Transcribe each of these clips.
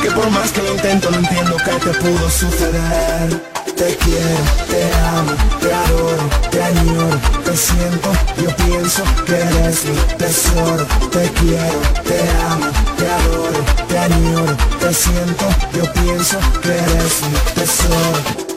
Que por más que lo intento no entiendo que te pudo suceder. Te quiero, te amo, te adoro, te añoro Te siento, yo pienso que eres mi tesoro. Te quiero, te amo, te adoro, te añoro Te siento, yo pienso que eres mi tesoro.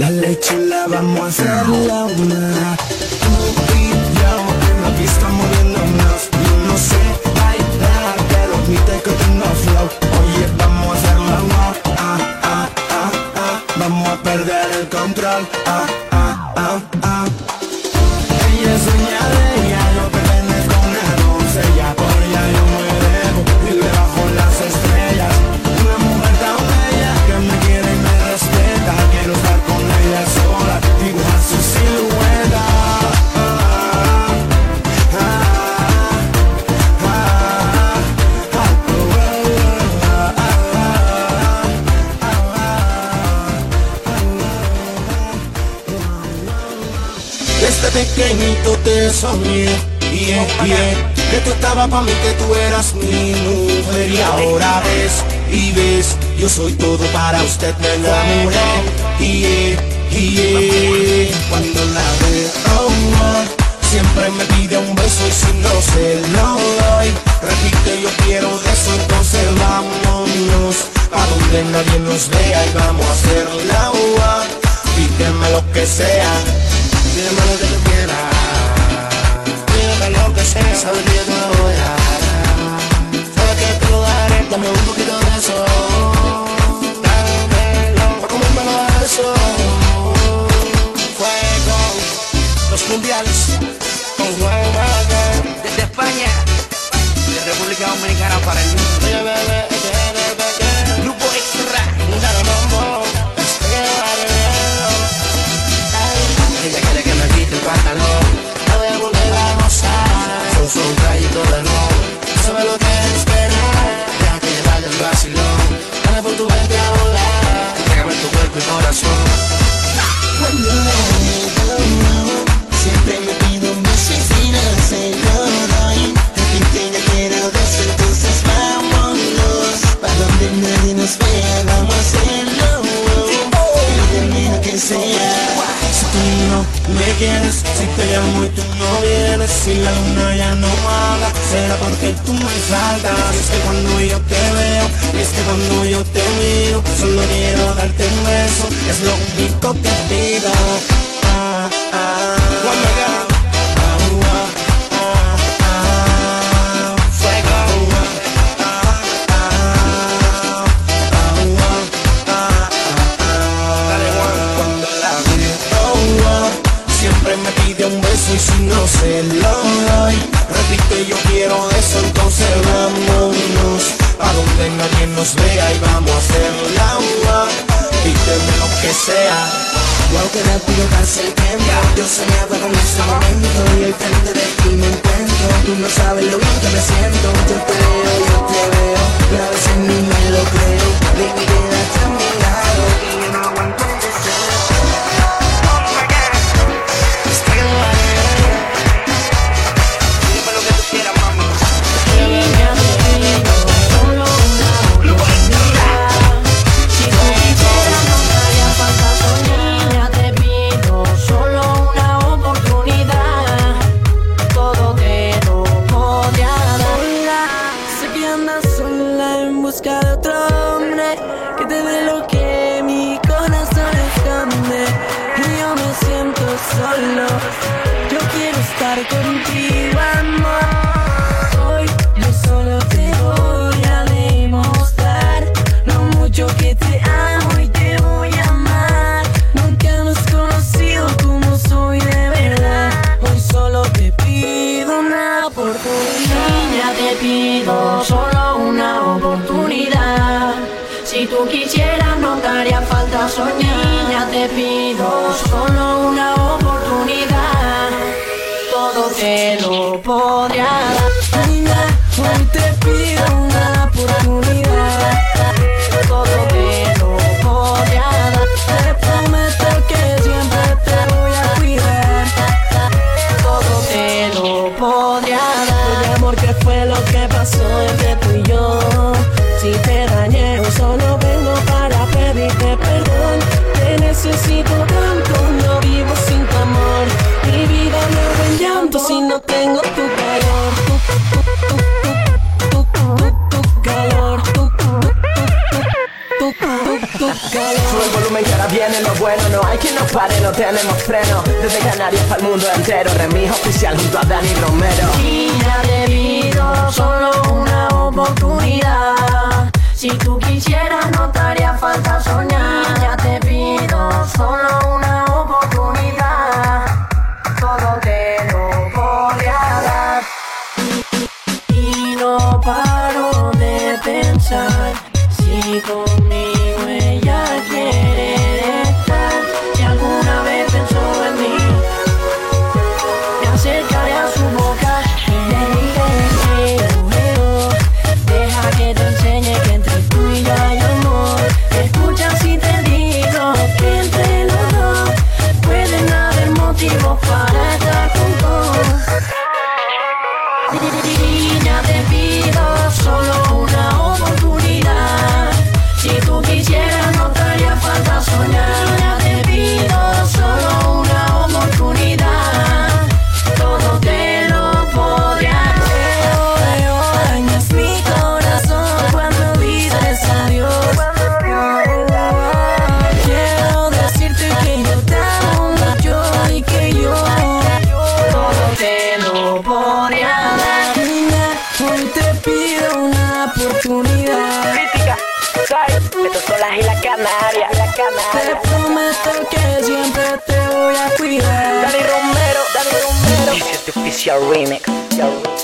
Dale chula, vamos a hacerla una. Tú y yo en la pista moviéndonos Yo no sé bailar, pero admite que tengo flow. Oye, vamos a hacerla una. Ah, ah, ah, ah. Vamos a perder el control. Ah, ah, ah, soñé, yeah, yeah Que tú estabas pa' mí, que tú eras mi mujer Y ahora ves y ves Yo soy todo para usted, me enamoré. Yeah, yeah Cuando la veo, oh, Siempre me pide un beso y si no se lo doy Repite, yo quiero eso, entonces vámonos. Pa' donde nadie nos vea y vamos a hacer la ua. Pídeme lo que sea Dime lo que quieras que Sabes que yo te lo voy a dar Sabes que te lo daré Dame un poquito de eso Dámelo Pa' comérmelo a eso Fuego Los mundiales Con Juan Desde España, de República Dominicana para el mundo. Oye, bebé, bebé, trayito de ron. Sabe lo que esperar Deja que llevarle el vacilón. Dale por tu mente a volar Entrégame tu cuerpo y corazón. Cuando veo, siempre me pido beso y si no se lo doy Repite, ya quiero de eso, entonces vámonos Pa' donde nadie nos vea, vamos a hacerlo lo que sea me quieres, si te llamo y tú no vienes. Si la luna ya no habla, será porque tú me faltas. Es que cuando yo te veo, es que cuando yo te miro Solo quiero darte un beso, es lo único que pido. Ah, ah, ah, quien nos vea y vamos a hacer hacerla una Pídeme lo que sea. Wow, qué rápido pasa el tiempo Yo soñaba con ese momento Y al frente de ti me encuentro Tú no sabes lo bien que me siento. Yo te veo, yo te veo Pero a veces ni me lo creo. Baby, quédate a mi lado Y yo no aguanto pepinos con viene lo bueno, no hay quien nos pare, no tenemos freno. Desde Canarias para el mundo entero, remix oficial junto a Dani Romero. Inadebido, solo una oportunidad. Si tú quisieras, no te haría falta soñar. Ya te pido, solo una oportunidad. Todo te lo voy a dar. Y, y, y no paro de pensar si conmigo. your remix. Your remix.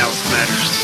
Else matters.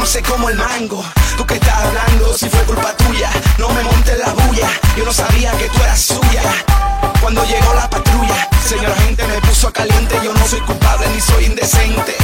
dulce como el mango. ¿Tú que estás hablando si fue culpa tuya? No me montes la bulla, yo no sabía que tú eras suya. Cuando llegó la patrulla, señora gente me puso caliente, yo no soy culpable ni soy indecente.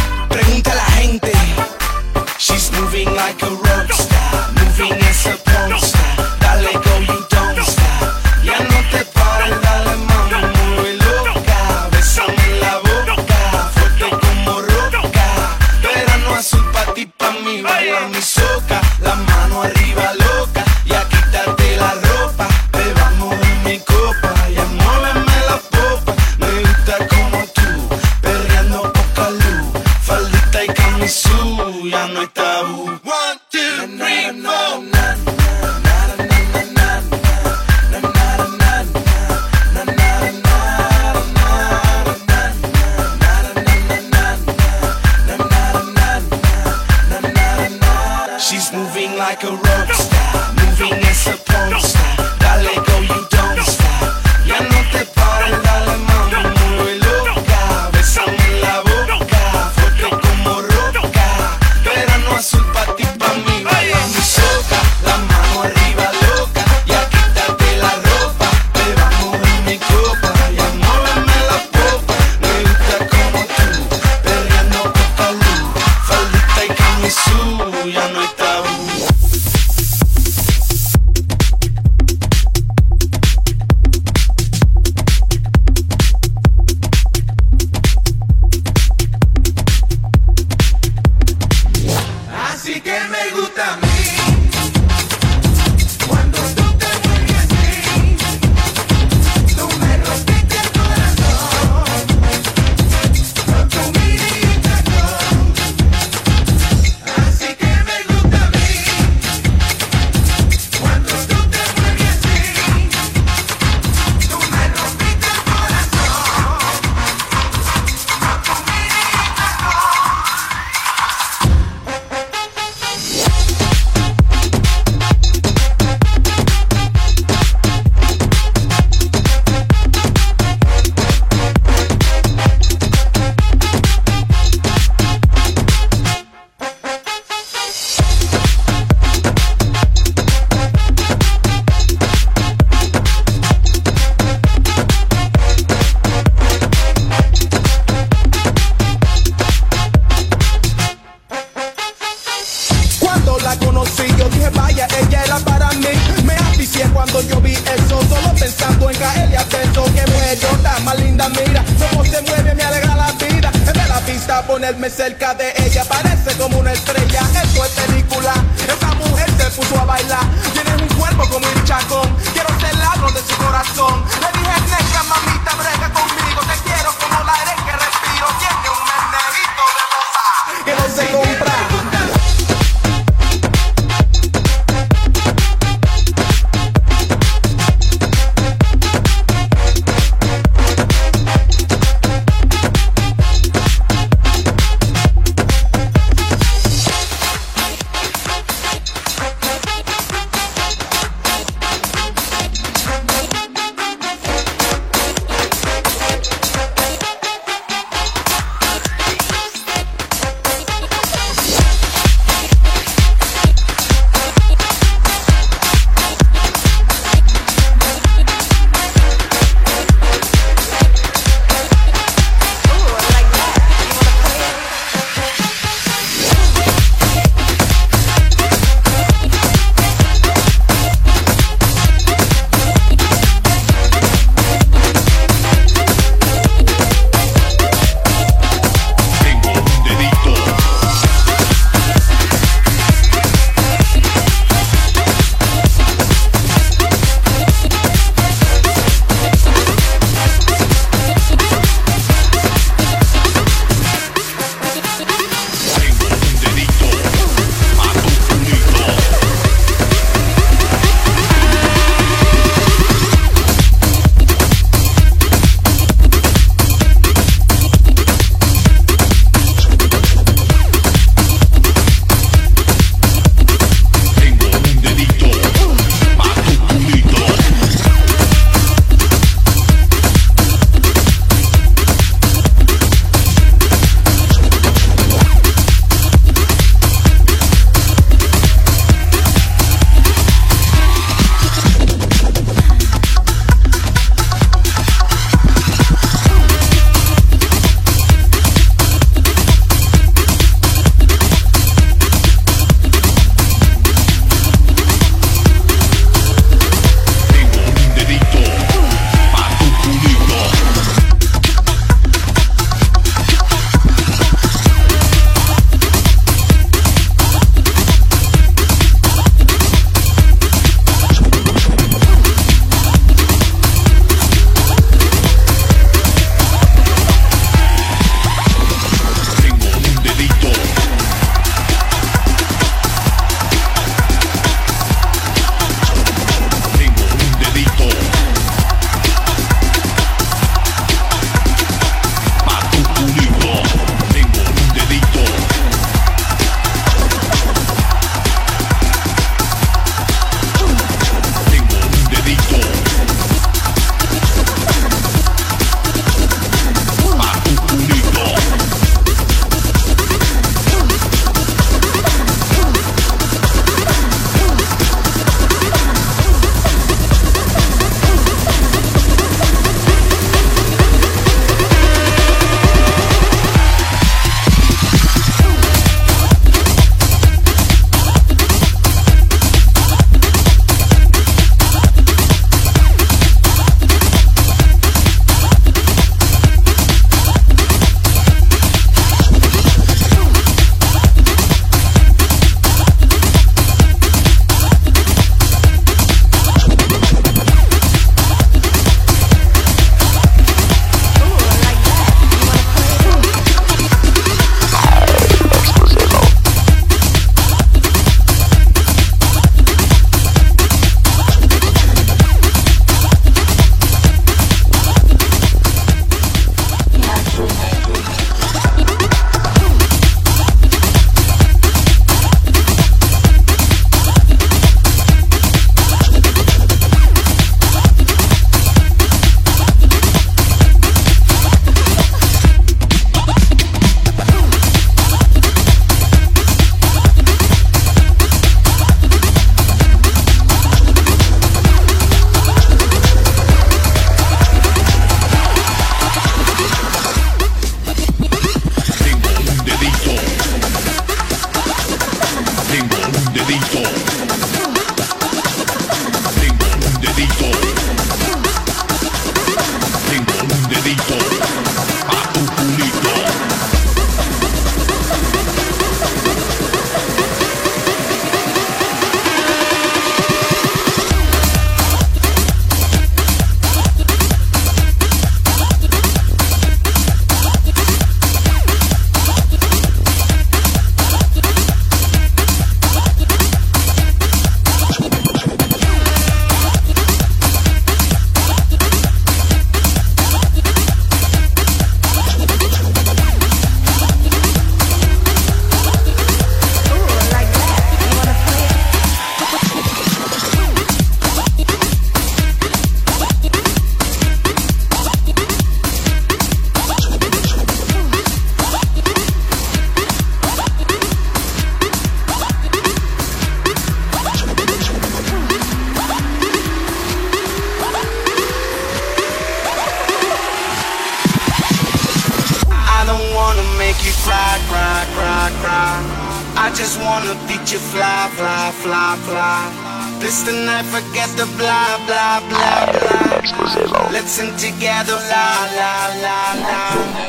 This the night, forget the blah, blah, blah, blah. Let's sing together, la, la, la, la.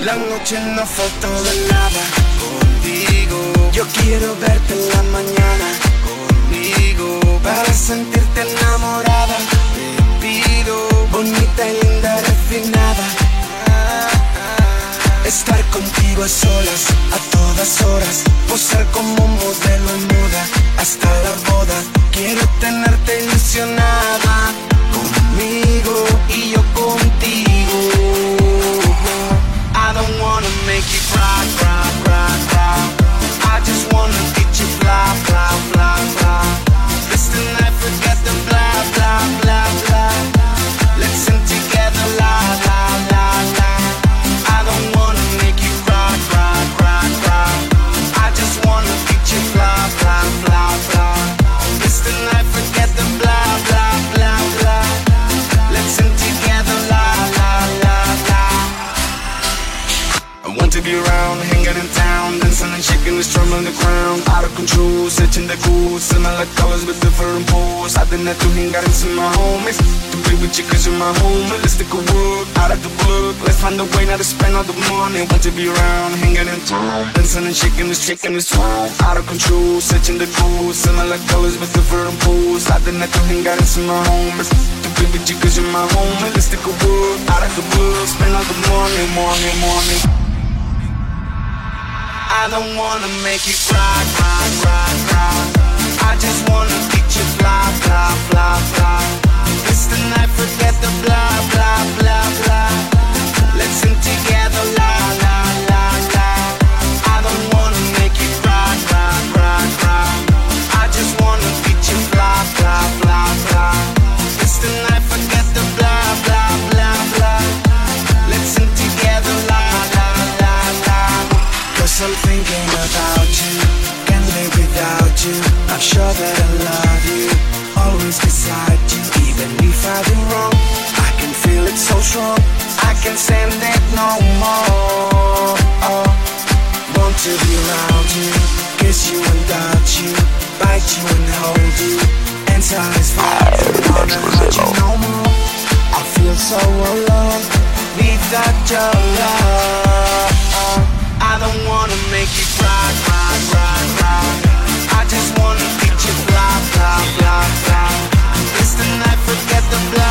La noche no falta de nada contigo. Yo quiero verte en la mañana conmigo para sentirte enamorada. Te pido bonita y linda, refinada Estar contigo a solas, a todas horas. Posar como modelo en moda, hasta la boda. Quiero tenerte ilusionada. Conmigo y yo contigo. I don't wanna make you cry, cry, cry, cry. I just wanna get you fly, fly, fly, fly. This the forget the shaking the on the ground. Out of control, searching the cool, similar colors with different pools. I didn't have to hang out and see my homies. To be with you cause you're my home. Let's take a walk out of the book. Let's find a way now to spend all the money. Want to be around, hanging in town, dancing and shaking this, shaking this drum. Out of control, searching the cool, Similar colors with different pools. I didn't have to hang out and see my homies. To be with you cause you're my home. Let's take a walk out of the book. Spend all the money, money, money. I don't wanna make you cry, cry, cry, cry. I just wanna get you fly, fly, fly, fly. It's the night, forget the blah, blah, blah, blah. Let's sing together, la, la, la, la. I don't wanna make you cry, cry, cry, cry. I just wanna get you fly, fly, fly, fly. It's the night, forget the I'm thinking about you, can't live without you. I'm sure that I love you, always beside you. Even if I do wrong, I can feel it so strong. I can't stand it no more. Oh, want to be around you, kiss you and touch you, bite you and hold you, and satisfy you. Wanna hurt you no more. I feel so alone, without your love. I don't wanna make you cry, cry, cry, cry. I just wanna get you fly, fly, fly, fly. It's the night, forget the blah,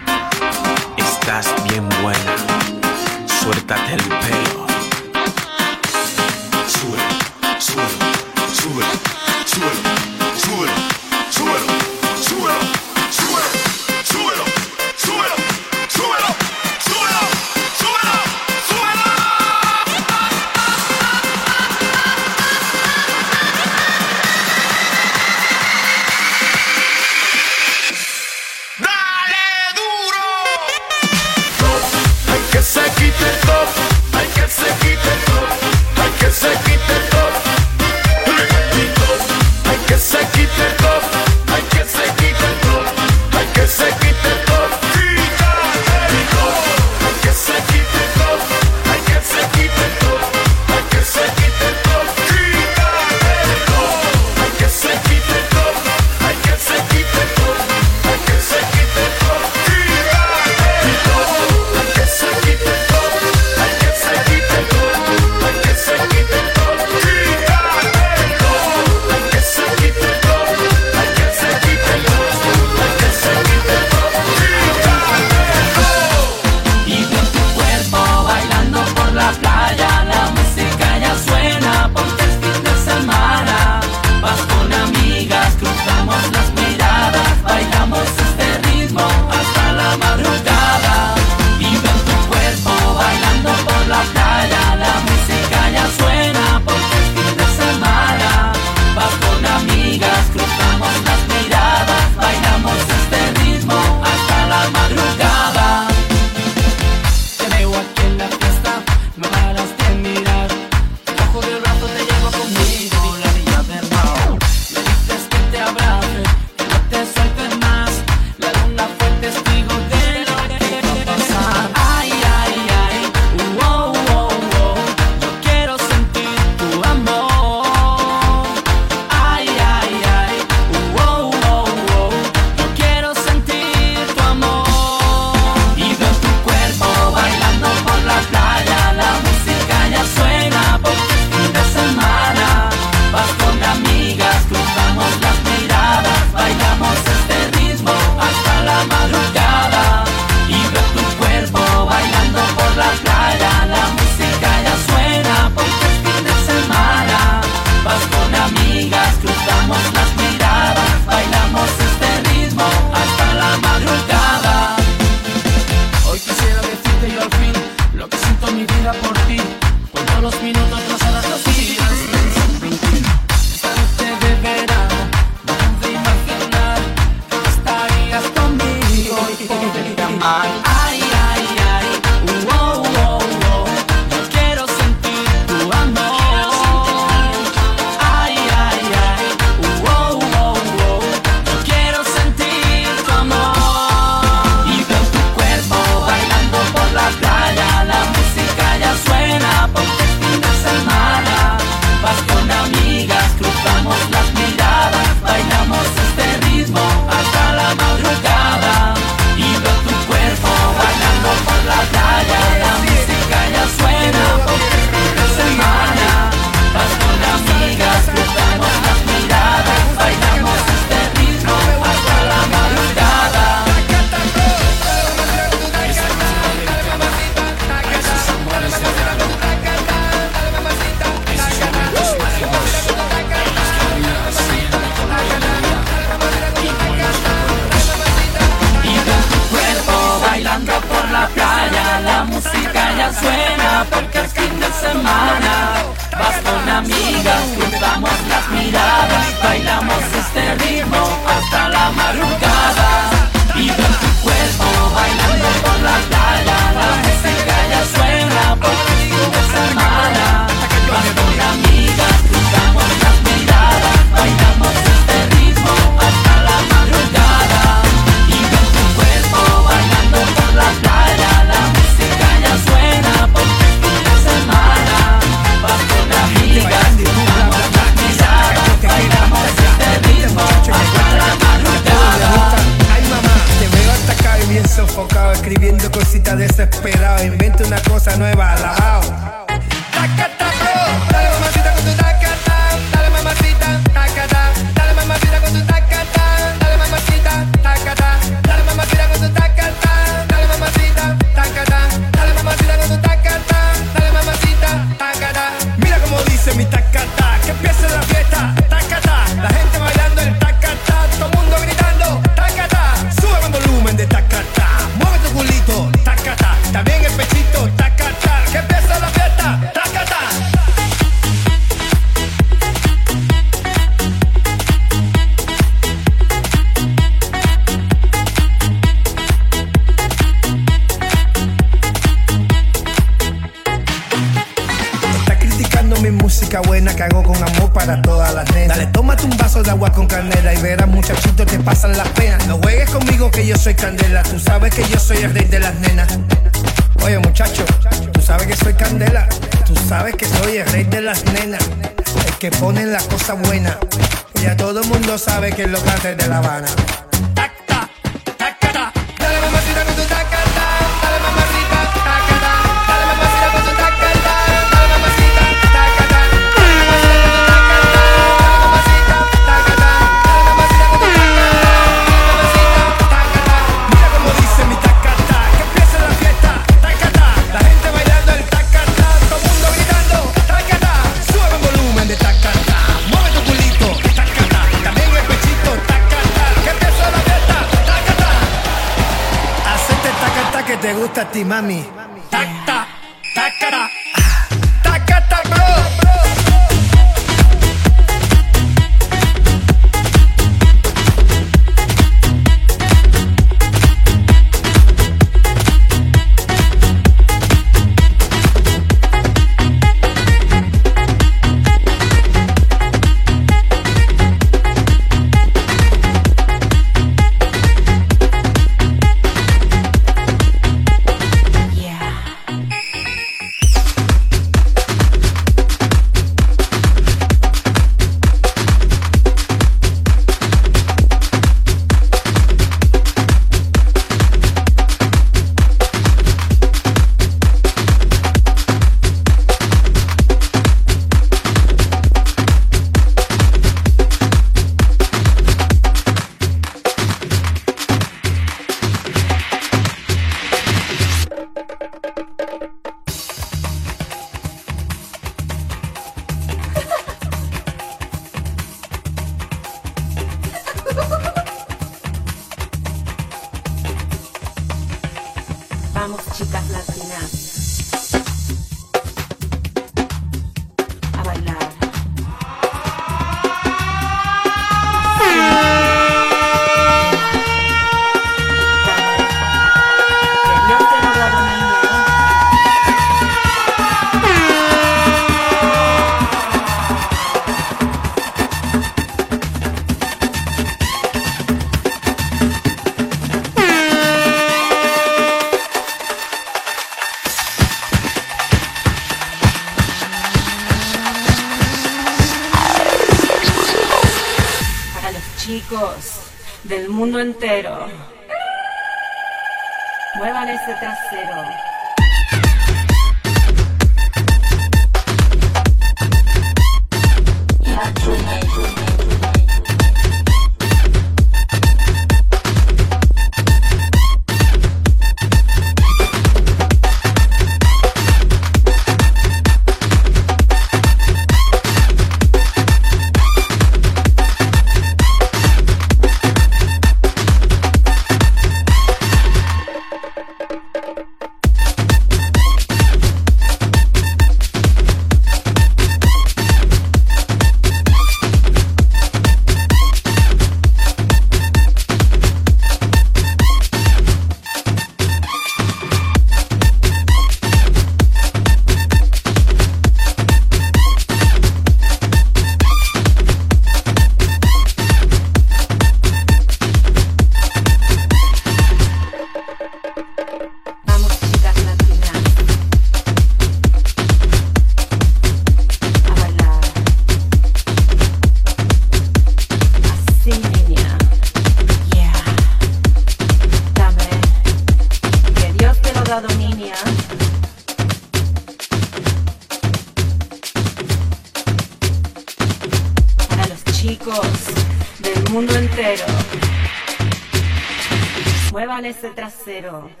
trasero.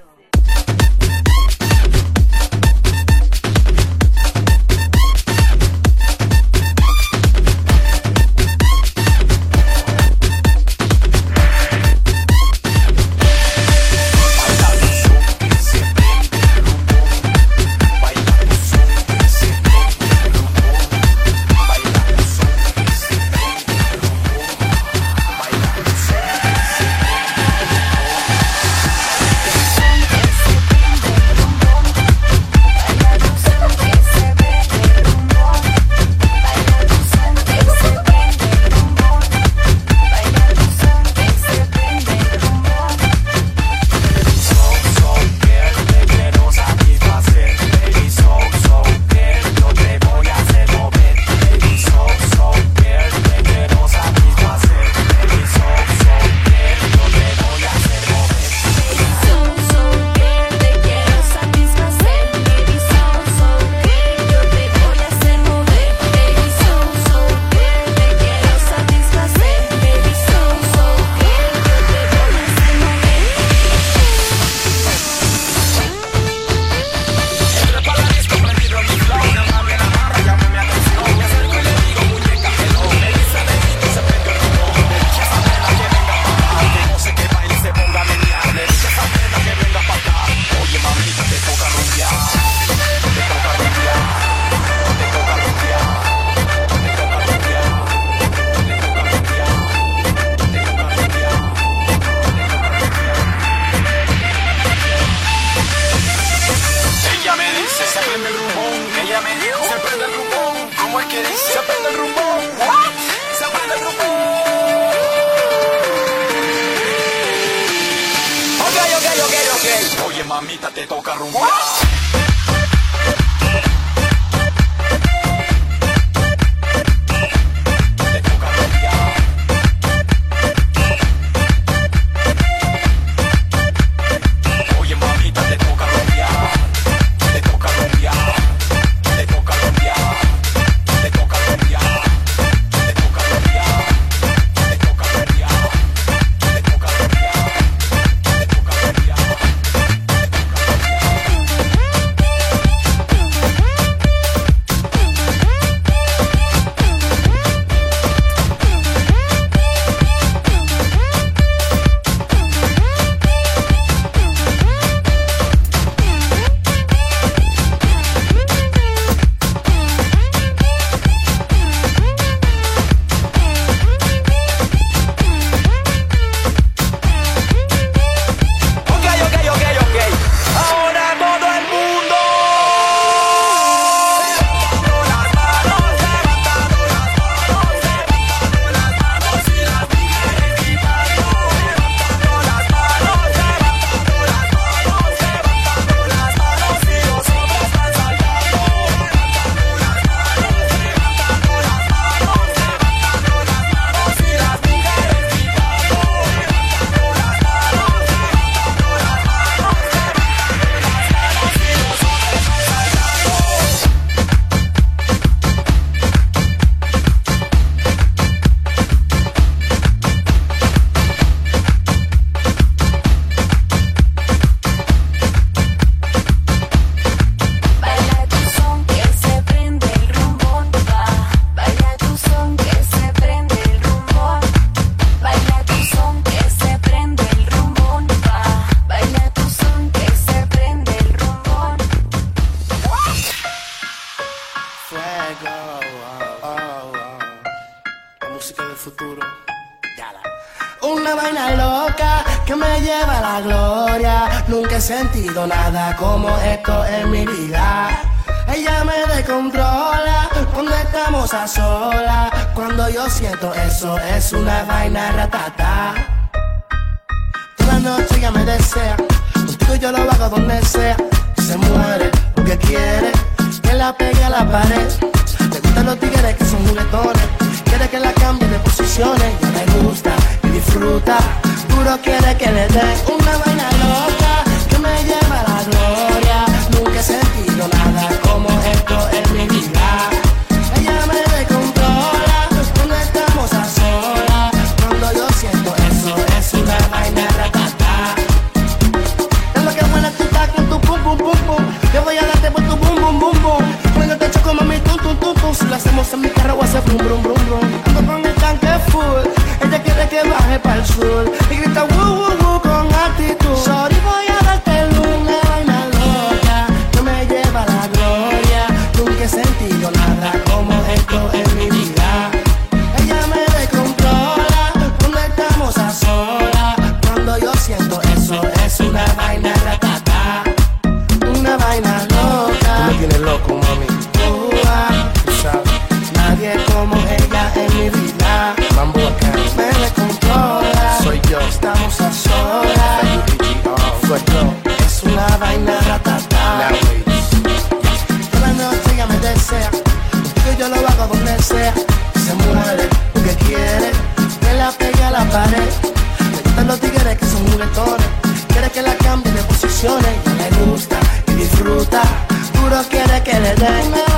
Donde sea. Se muere porque quiere. Que la pegue a la pared. Le gustan los tigres que son juguetones. Quiere que la cambie de posiciones. Y le gusta y disfruta. Duro quiere que le den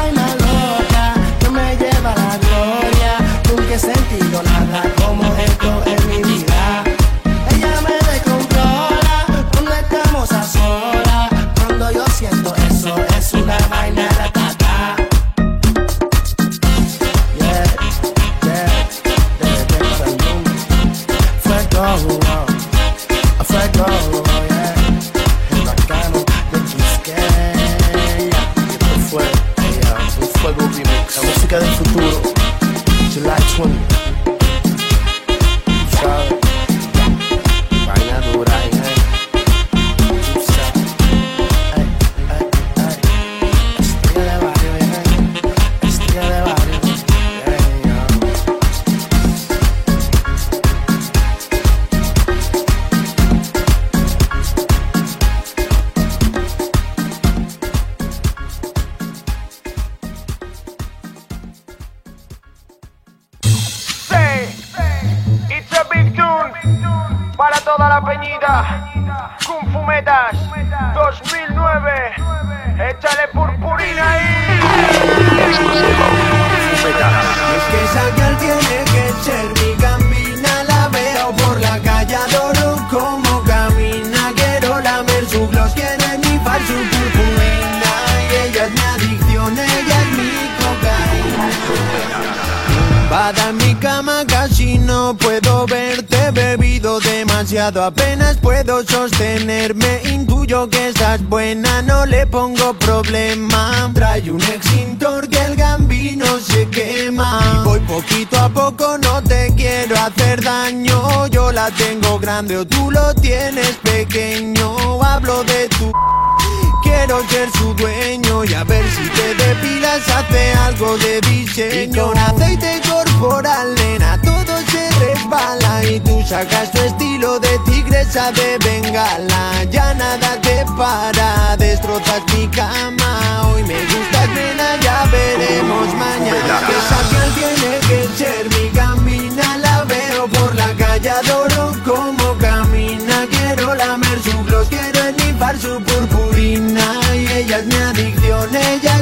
con aceite corporal, nena, todo se resbala y tú sacas tu estilo de tigresa de bengala. Ya nada te para, destrozas mi cama. Hoy me gustas, nena, ya veremos mañana. Que esa piel tiene que ser mi gambina, la veo por la calle, adoro como camina. Quiero lamer su gloss, quiero esnifar su purpurina Y ella es mi adicción, ella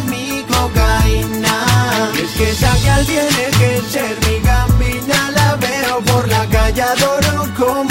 cocaína Y es que esa gal tiene que ser mi gambina La veo por la calle, adoro como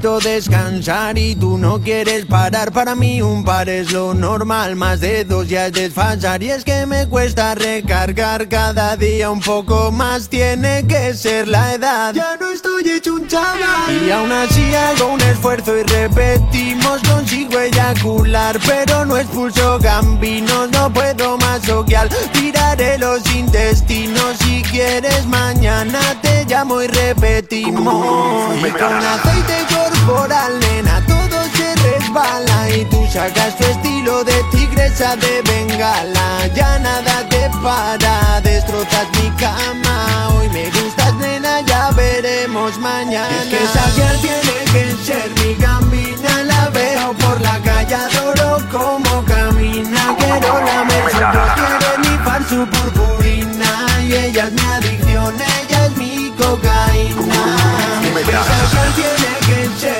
necesito descansar y tú no quieres parar. Para mí un par es lo normal, más de dos ya es desfasar. Y es que me cuesta recargar cada día un poco más Tiene que ser la edad. Ya no estoy hecho un chaval. Y aún así hago un esfuerzo y repetimos Consigo eyacular. Pero no expulso gambinos No puedo masoquear, tiraré los intestinos Si quieres mañana te llamo y repetimos corporal, nena, todo se resbala Y tú sacas tu estilo de tigresa de bengala. Ya nada te para, destrozas mi cama. Hoy me gustas, nena, ya veremos mañana. Es que esa tiene que ser mi gambina La veo por la calle, adoro como camina. Quiero lamer su quiero esnifar su purpurina. Y ella es mi adicción, ella es mi cocaína. Es que esa girl tiene que ser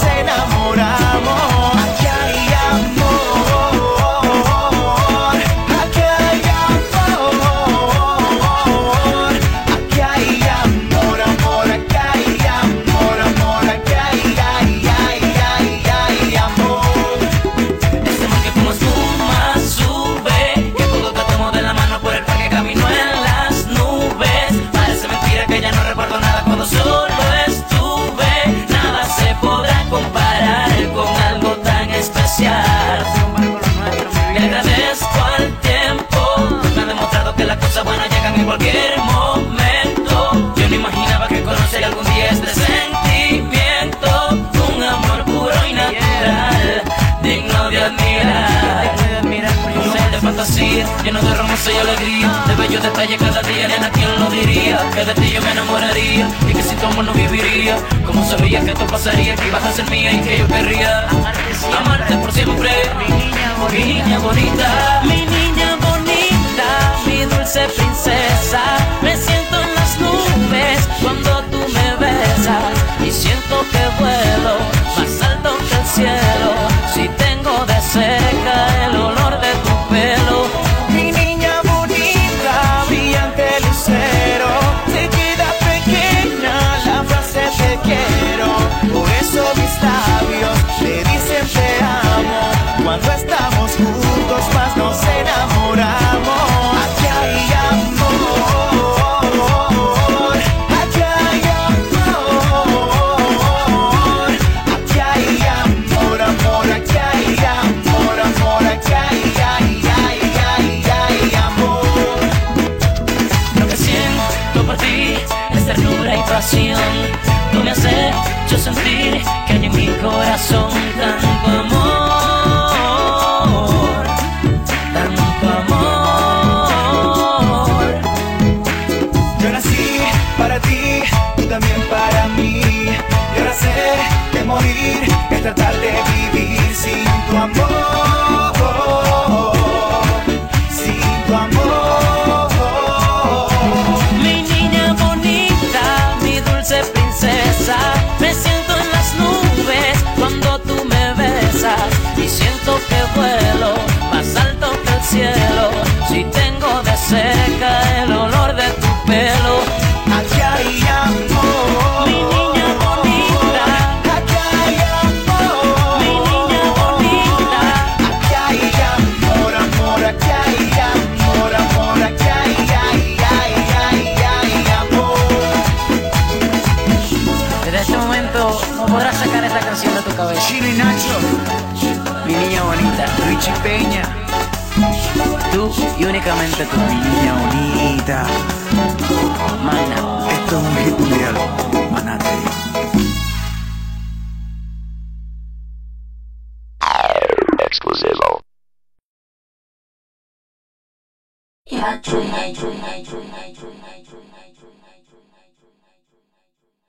say now. lleno de romance y alegría, de bellos detalles cada día, nena, ¿quién lo diría? Que de ti yo me enamoraría y que si tu amor no viviría, como sabía que esto pasaría, que ibas a ser mía y que yo querría amarte, por siempre, mi niña bonita, mi niña bonita, mi dulce princesa, me siento en las nubes cuando Tu amor, sin tu amor, mi niña bonita, mi dulce princesa, me siento en las nubes cuando tú me besas y siento que vuelo más alto que el cielo, si tengo de seca. únicamente tu niña bonita. Mana, esto es un hit mundial.